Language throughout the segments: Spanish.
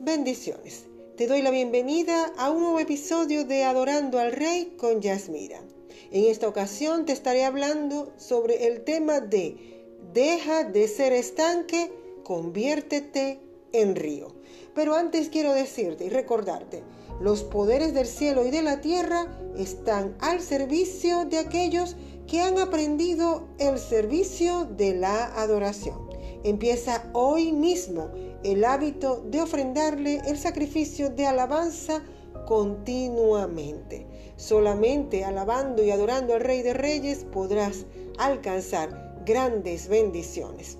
Bendiciones. Te doy la bienvenida a un nuevo episodio de Adorando al Rey con Yasmira. En esta ocasión te estaré hablando sobre el tema de Deja de ser estanque, conviértete en río. Pero antes quiero decirte y recordarte, los poderes del cielo y de la tierra están al servicio de aquellos que han aprendido el servicio de la adoración. Empieza hoy mismo el hábito de ofrendarle el sacrificio de alabanza continuamente. Solamente alabando y adorando al Rey de Reyes podrás alcanzar grandes bendiciones.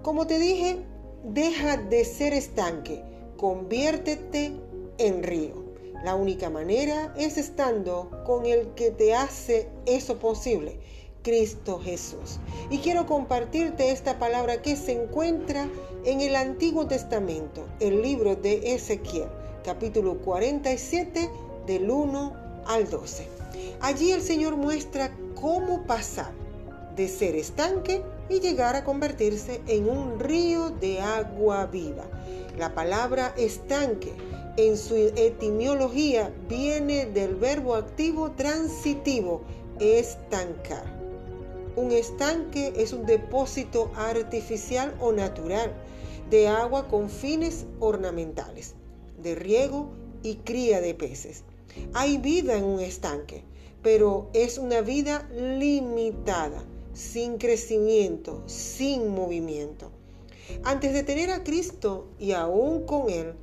Como te dije, deja de ser estanque, conviértete en río. La única manera es estando con el que te hace eso posible Cristo Jesús. Y quiero compartirte esta palabra que se encuentra en el Antiguo Testamento, el libro de Ezequiel, capítulo 47, del 1 al 12. Allí el Señor muestra cómo pasar de ser estanque y llegar a convertirse en un río de agua viva. La palabra estanque en su etimología viene del verbo activo transitivo estancar. Un estanque es un depósito artificial o natural de agua con fines ornamentales, de riego y cría de peces. Hay vida en un estanque, pero es una vida limitada, sin crecimiento, sin movimiento. Antes de tener a Cristo y aún con Él,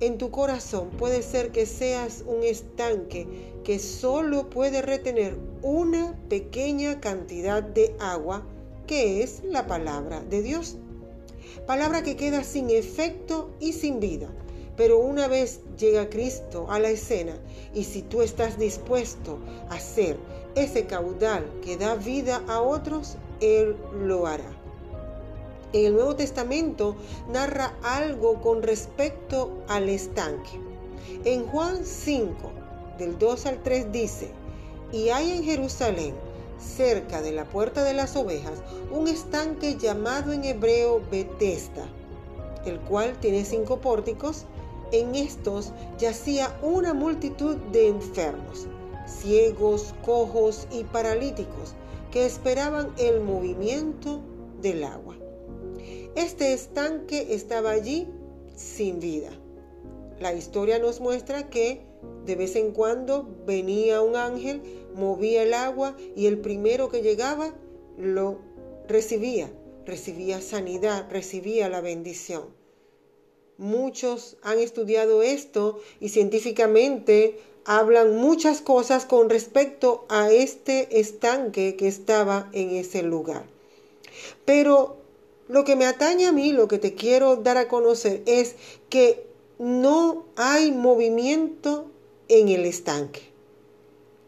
en tu corazón puede ser que seas un estanque que solo puede retener una pequeña cantidad de agua, que es la palabra de Dios. Palabra que queda sin efecto y sin vida. Pero una vez llega Cristo a la escena y si tú estás dispuesto a ser ese caudal que da vida a otros, Él lo hará en el Nuevo Testamento narra algo con respecto al estanque. En Juan 5, del 2 al 3 dice, y hay en Jerusalén, cerca de la puerta de las ovejas, un estanque llamado en hebreo Betesda, el cual tiene cinco pórticos. En estos yacía una multitud de enfermos, ciegos, cojos y paralíticos, que esperaban el movimiento del agua. Este estanque estaba allí sin vida. La historia nos muestra que de vez en cuando venía un ángel, movía el agua y el primero que llegaba lo recibía, recibía sanidad, recibía la bendición. Muchos han estudiado esto y científicamente hablan muchas cosas con respecto a este estanque que estaba en ese lugar. Pero lo que me atañe a mí, lo que te quiero dar a conocer es que no hay movimiento en el estanque.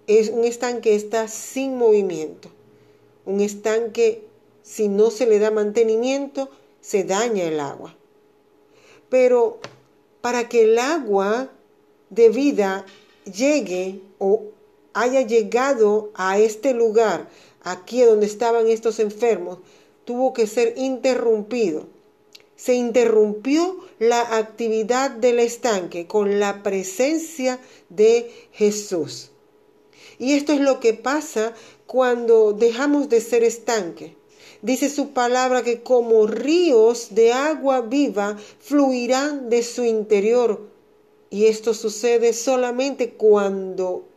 Es un estanque que está sin movimiento. Un estanque, si no se le da mantenimiento, se daña el agua. Pero para que el agua de vida llegue o haya llegado a este lugar, aquí donde estaban estos enfermos, tuvo que ser interrumpido. Se interrumpió la actividad del estanque con la presencia de Jesús. Y esto es lo que pasa cuando dejamos de ser estanque. Dice su palabra que como ríos de agua viva fluirán de su interior. Y esto sucede solamente cuando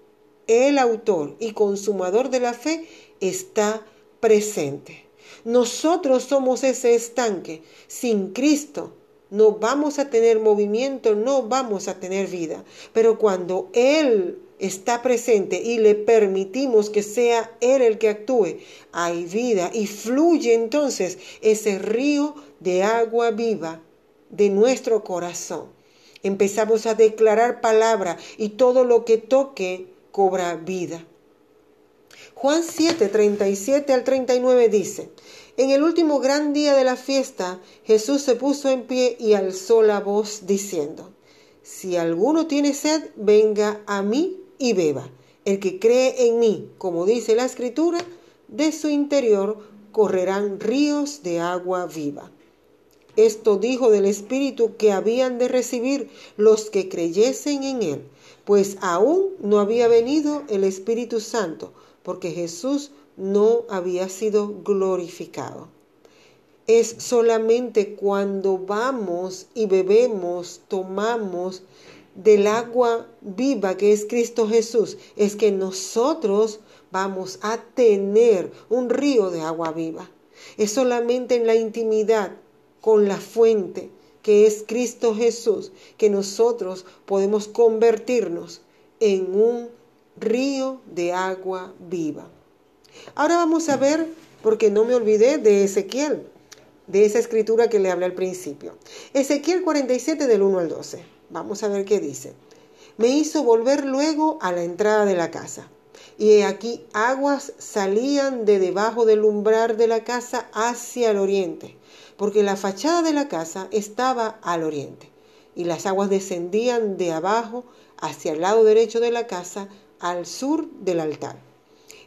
el autor y consumador de la fe está presente. Nosotros somos ese estanque. Sin Cristo no vamos a tener movimiento, no vamos a tener vida. Pero cuando Él está presente y le permitimos que sea Él el que actúe, hay vida y fluye entonces ese río de agua viva de nuestro corazón. Empezamos a declarar palabra y todo lo que toque cobra vida. Juan 7, 37 al 39 dice, en el último gran día de la fiesta, Jesús se puso en pie y alzó la voz diciendo, Si alguno tiene sed, venga a mí y beba. El que cree en mí, como dice la escritura, de su interior correrán ríos de agua viva. Esto dijo del Espíritu que habían de recibir los que creyesen en Él, pues aún no había venido el Espíritu Santo, porque Jesús no había sido glorificado. Es solamente cuando vamos y bebemos, tomamos del agua viva que es Cristo Jesús, es que nosotros vamos a tener un río de agua viva. Es solamente en la intimidad con la fuente que es Cristo Jesús que nosotros podemos convertirnos en un río de agua viva. Ahora vamos a ver, porque no me olvidé de Ezequiel, de esa escritura que le hablé al principio. Ezequiel 47 del 1 al 12. Vamos a ver qué dice. Me hizo volver luego a la entrada de la casa. Y aquí aguas salían de debajo del umbral de la casa hacia el oriente, porque la fachada de la casa estaba al oriente. Y las aguas descendían de abajo hacia el lado derecho de la casa, al sur del altar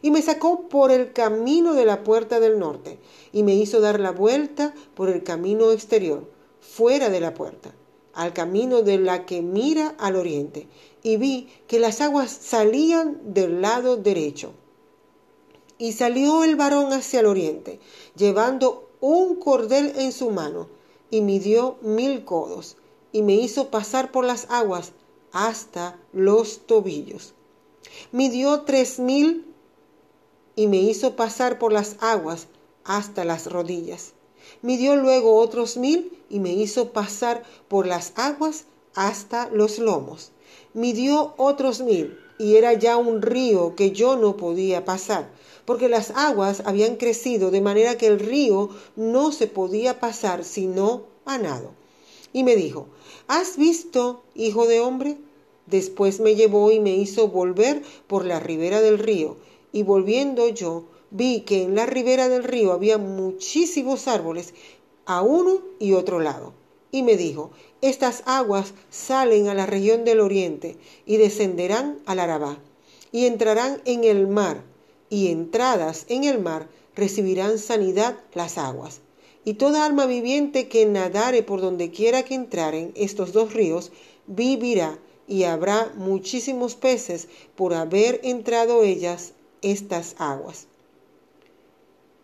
y me sacó por el camino de la puerta del norte, y me hizo dar la vuelta por el camino exterior, fuera de la puerta, al camino de la que mira al oriente, y vi que las aguas salían del lado derecho. Y salió el varón hacia el oriente, llevando un cordel en su mano, y midió mil codos, y me hizo pasar por las aguas hasta los tobillos. Midió tres mil y me hizo pasar por las aguas hasta las rodillas. Midió luego otros mil y me hizo pasar por las aguas hasta los lomos. Midió otros mil y era ya un río que yo no podía pasar, porque las aguas habían crecido de manera que el río no se podía pasar sino a nado. Y me dijo, ¿has visto, hijo de hombre? Después me llevó y me hizo volver por la ribera del río, y volviendo yo vi que en la ribera del río había muchísimos árboles a uno y otro lado. Y me dijo, estas aguas salen a la región del oriente y descenderán al Arabá, y entrarán en el mar, y entradas en el mar recibirán sanidad las aguas. Y toda alma viviente que nadare por donde quiera que entraren estos dos ríos, vivirá, y habrá muchísimos peces por haber entrado ellas estas aguas.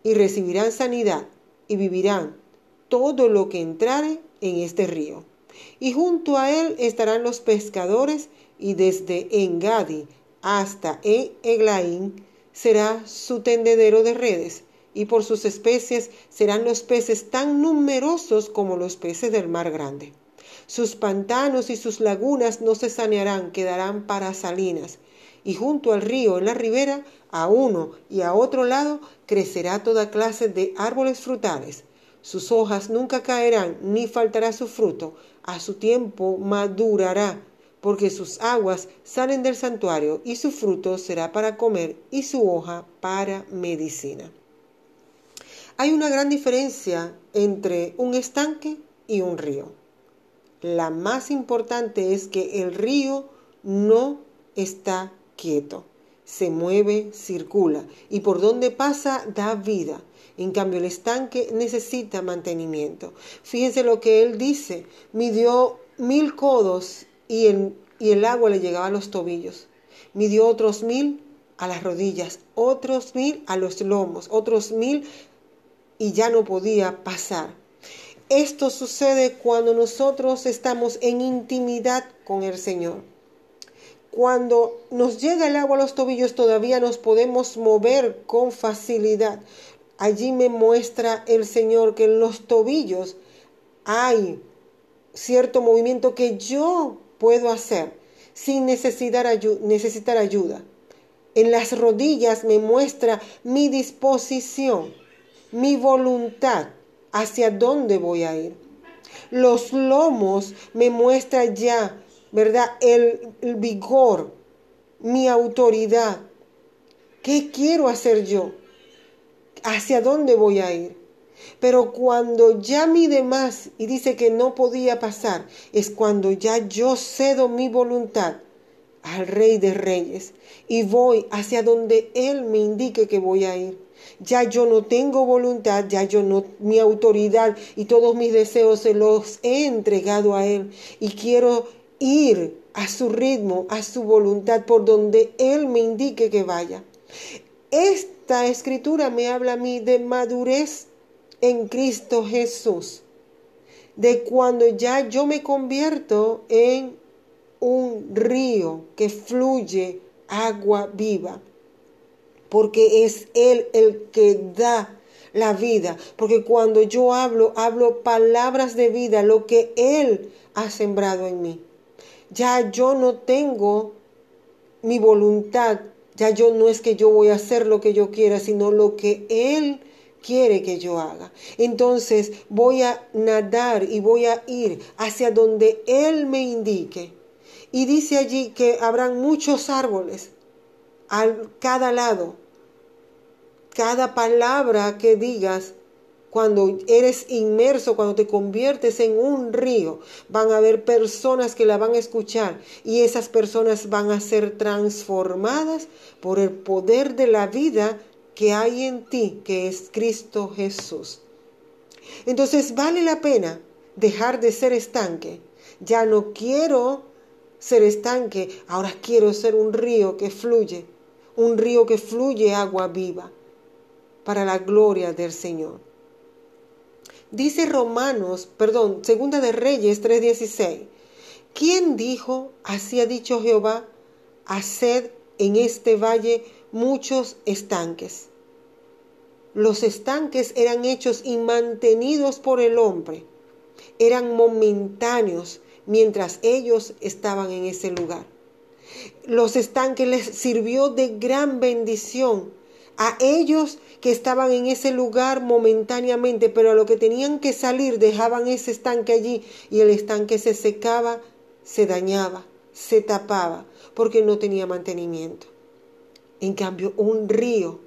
Y recibirán sanidad y vivirán todo lo que entrare en este río. Y junto a él estarán los pescadores y desde Engadi hasta en Eglaín será su tendedero de redes y por sus especies serán los peces tan numerosos como los peces del mar grande. Sus pantanos y sus lagunas no se sanearán, quedarán para salinas, y junto al río en la ribera, a uno y a otro lado, crecerá toda clase de árboles frutales. Sus hojas nunca caerán, ni faltará su fruto. A su tiempo madurará, porque sus aguas salen del santuario, y su fruto será para comer, y su hoja para medicina. Hay una gran diferencia entre un estanque y un río. La más importante es que el río no está quieto, se mueve, circula y por donde pasa da vida. En cambio, el estanque necesita mantenimiento. Fíjense lo que él dice, midió mil codos y el, y el agua le llegaba a los tobillos. Midió otros mil a las rodillas, otros mil a los lomos, otros mil y ya no podía pasar. Esto sucede cuando nosotros estamos en intimidad con el Señor. Cuando nos llega el agua a los tobillos todavía nos podemos mover con facilidad. Allí me muestra el Señor que en los tobillos hay cierto movimiento que yo puedo hacer sin necesitar, necesitar ayuda. En las rodillas me muestra mi disposición, mi voluntad hacia dónde voy a ir. Los lomos me muestra ya ¿verdad? El, vigor, mi autoridad. ¿Qué quiero hacer yo? ¿Hacia dónde voy a ir? Pero cuando ya mide más y dice que no podía pasar, es cuando ya yo cedo mi voluntad al Rey de Reyes y voy hacia donde Él me indique que voy a ir. Ya yo no tengo voluntad, ya yo no, mi autoridad y todos mis deseos se los he entregado a Él y quiero ir a su ritmo, a su voluntad, por donde Él me indique que vaya. Esta escritura me habla a mí de madurez en Cristo Jesús, de cuando ya yo me convierto en un río que fluye agua viva, porque es Él el que da la vida, porque cuando yo hablo, hablo palabras de vida, lo que Él ha sembrado en mí. Ya yo no tengo mi voluntad, ya yo no es que yo voy a hacer lo que yo quiera, sino lo que Él quiere que yo haga. Entonces voy a nadar y voy a ir hacia donde Él me indique. Y dice allí que habrán muchos árboles a cada lado. Cada palabra que digas cuando eres inmerso, cuando te conviertes en un río, van a haber personas que la van a escuchar y esas personas van a ser transformadas por el poder de la vida que hay en ti, que es Cristo Jesús. Entonces vale la pena dejar de ser estanque. Ya no quiero ser estanque, ahora quiero ser un río que fluye, un río que fluye agua viva para la gloria del Señor. Dice Romanos, perdón, Segunda de Reyes 3:16. ¿Quién dijo, así ha dicho Jehová, haced en este valle muchos estanques? Los estanques eran hechos y mantenidos por el hombre, eran momentáneos, mientras ellos estaban en ese lugar. Los estanques les sirvió de gran bendición a ellos que estaban en ese lugar momentáneamente, pero a lo que tenían que salir dejaban ese estanque allí y el estanque se secaba, se dañaba, se tapaba, porque no tenía mantenimiento. En cambio, un río,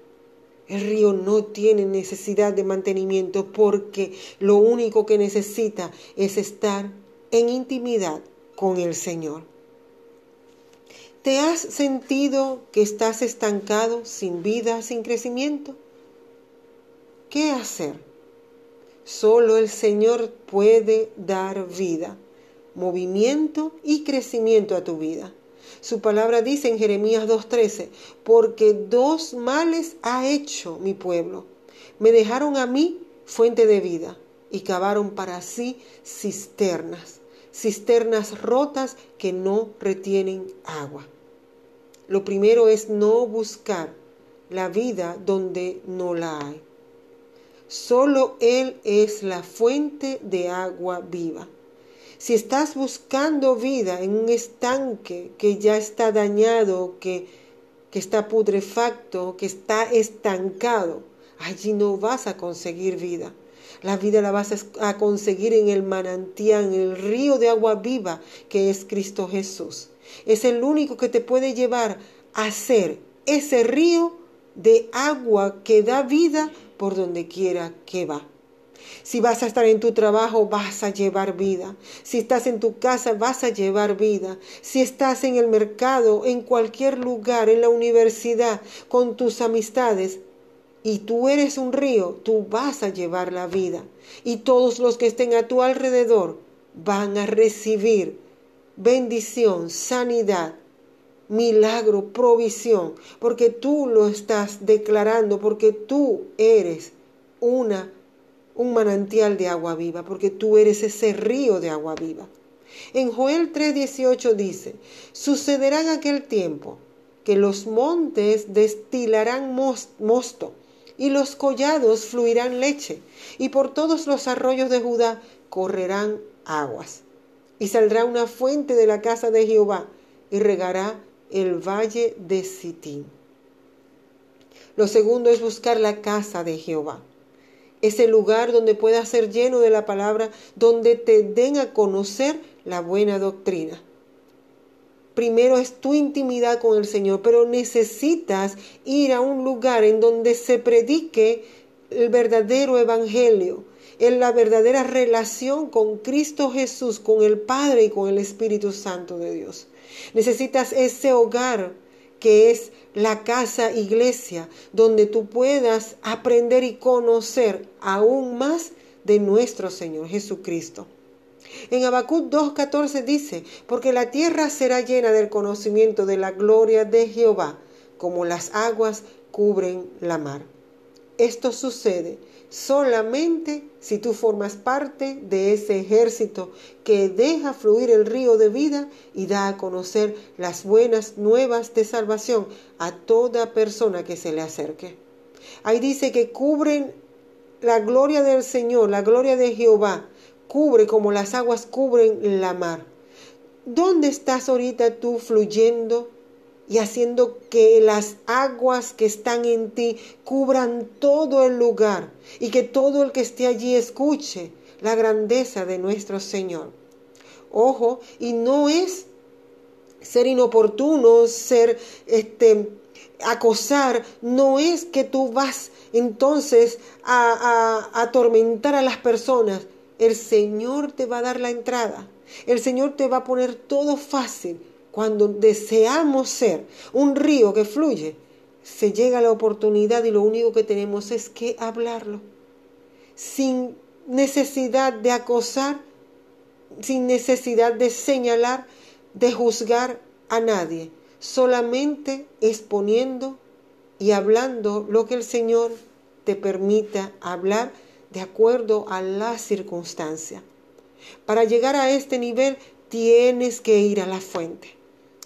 el río no tiene necesidad de mantenimiento porque lo único que necesita es estar en intimidad con el Señor. ¿Te has sentido que estás estancado, sin vida, sin crecimiento? ¿Qué hacer? Solo el Señor puede dar vida, movimiento y crecimiento a tu vida. Su palabra dice en Jeremías 2.13, porque dos males ha hecho mi pueblo. Me dejaron a mí fuente de vida y cavaron para sí cisternas, cisternas rotas que no retienen agua. Lo primero es no buscar la vida donde no la hay. Solo Él es la fuente de agua viva. Si estás buscando vida en un estanque que ya está dañado, que, que está putrefacto, que está estancado, allí no vas a conseguir vida. La vida la vas a conseguir en el manantial, en el río de agua viva que es Cristo Jesús. Es el único que te puede llevar a ser ese río de agua que da vida por donde quiera que va. Si vas a estar en tu trabajo, vas a llevar vida. Si estás en tu casa, vas a llevar vida. Si estás en el mercado, en cualquier lugar, en la universidad, con tus amistades, y tú eres un río, tú vas a llevar la vida. Y todos los que estén a tu alrededor van a recibir bendición, sanidad, milagro, provisión, porque tú lo estás declarando, porque tú eres una un manantial de agua viva, porque tú eres ese río de agua viva. En Joel 3:18 dice, sucederá en aquel tiempo que los montes destilarán mosto y los collados fluirán leche, y por todos los arroyos de Judá correrán aguas. Y saldrá una fuente de la casa de Jehová, y regará el valle de Sitín. Lo segundo es buscar la casa de Jehová. Ese lugar donde puedas ser lleno de la palabra, donde te den a conocer la buena doctrina primero es tu intimidad con el Señor, pero necesitas ir a un lugar en donde se predique el verdadero evangelio, en la verdadera relación con Cristo Jesús, con el Padre y con el Espíritu Santo de Dios. Necesitas ese hogar que es la casa iglesia, donde tú puedas aprender y conocer aún más de nuestro Señor Jesucristo. En Habacuc 2.14 dice, porque la tierra será llena del conocimiento de la gloria de Jehová, como las aguas cubren la mar. Esto sucede solamente si tú formas parte de ese ejército que deja fluir el río de vida y da a conocer las buenas nuevas de salvación a toda persona que se le acerque. Ahí dice que cubren la gloria del Señor, la gloria de Jehová, cubre como las aguas cubren la mar. ¿Dónde estás ahorita tú fluyendo y haciendo que las aguas que están en ti cubran todo el lugar y que todo el que esté allí escuche la grandeza de nuestro Señor? Ojo, y no es ser inoportuno, ser este acosar, no es que tú vas entonces a, a atormentar a las personas, el Señor te va a dar la entrada. El Señor te va a poner todo fácil. Cuando deseamos ser un río que fluye, se llega la oportunidad y lo único que tenemos es que hablarlo. Sin necesidad de acosar, sin necesidad de señalar, de juzgar a nadie. Solamente exponiendo y hablando lo que el Señor te permita hablar de acuerdo a la circunstancia. Para llegar a este nivel tienes que ir a la fuente.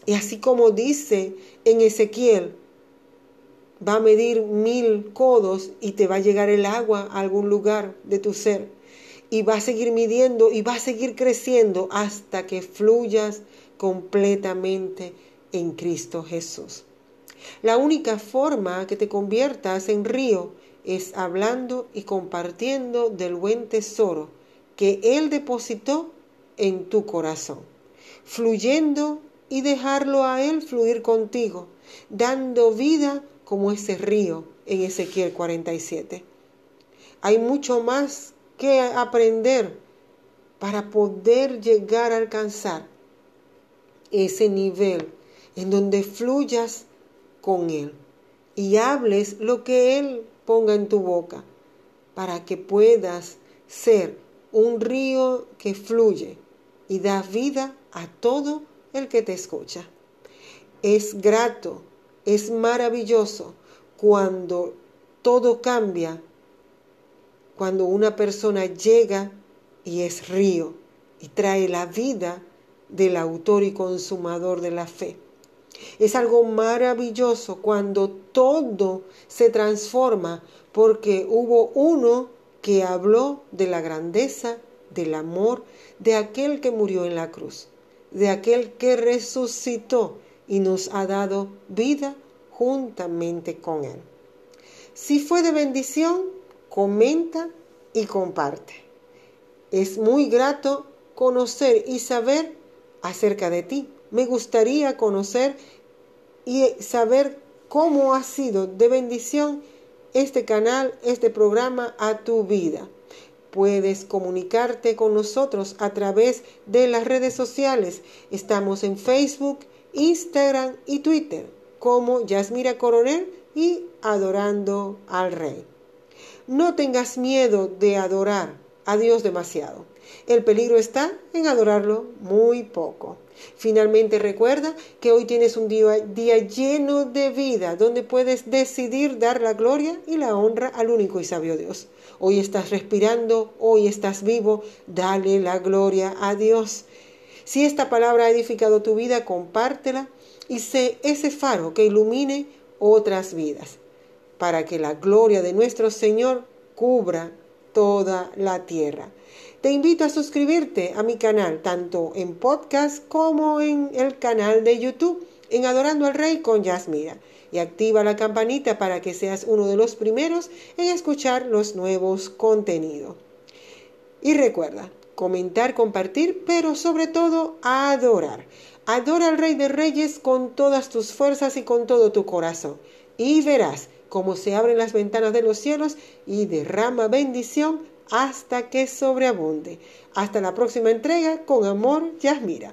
Y así como dice en Ezequiel, va a medir mil codos y te va a llegar el agua a algún lugar de tu ser. Y va a seguir midiendo y va a seguir creciendo hasta que fluyas completamente en Cristo Jesús. La única forma que te conviertas en río es hablando y compartiendo del buen tesoro que Él depositó en tu corazón, fluyendo y dejarlo a Él fluir contigo, dando vida como ese río en Ezequiel 47. Hay mucho más que aprender para poder llegar a alcanzar ese nivel en donde fluyas con Él y hables lo que Él ponga en tu boca para que puedas ser un río que fluye y da vida a todo el que te escucha. Es grato, es maravilloso cuando todo cambia, cuando una persona llega y es río y trae la vida del autor y consumador de la fe. Es algo maravilloso cuando todo se transforma porque hubo uno que habló de la grandeza, del amor de aquel que murió en la cruz, de aquel que resucitó y nos ha dado vida juntamente con él. Si fue de bendición, comenta y comparte. Es muy grato conocer y saber acerca de ti me gustaría conocer y saber cómo ha sido de bendición este canal, este programa a tu vida. Puedes comunicarte con nosotros a través de las redes sociales. Estamos en Facebook, Instagram y Twitter como Yasmira Coronel y Adorando al Rey. No tengas miedo de adorar a Dios demasiado. El peligro está en adorarlo muy poco. Finalmente recuerda que hoy tienes un día, día, lleno de vida donde puedes decidir dar la gloria y la honra al único y sabio Dios. Hoy estás respirando, hoy estás vivo, dale la gloria a Dios. Si esta palabra ha edificado tu vida, compártela y sé ese faro que ilumine otras vidas, para que la gloria de nuestro Señor cubra toda la tierra. Te invito a suscribirte a mi canal, tanto en podcast como en el canal de YouTube, en Adorando al Rey con Yasmira. Y activa la campanita para que seas uno de los primeros en escuchar los nuevos contenidos. Y recuerda, comentar, compartir, pero sobre todo adorar. Adora al Rey de Reyes con todas tus fuerzas y con todo tu corazón. Y verás cómo se abren las ventanas de los cielos y derrama bendición hasta que sobreabunde. Hasta la próxima entrega, con amor, Yasmira.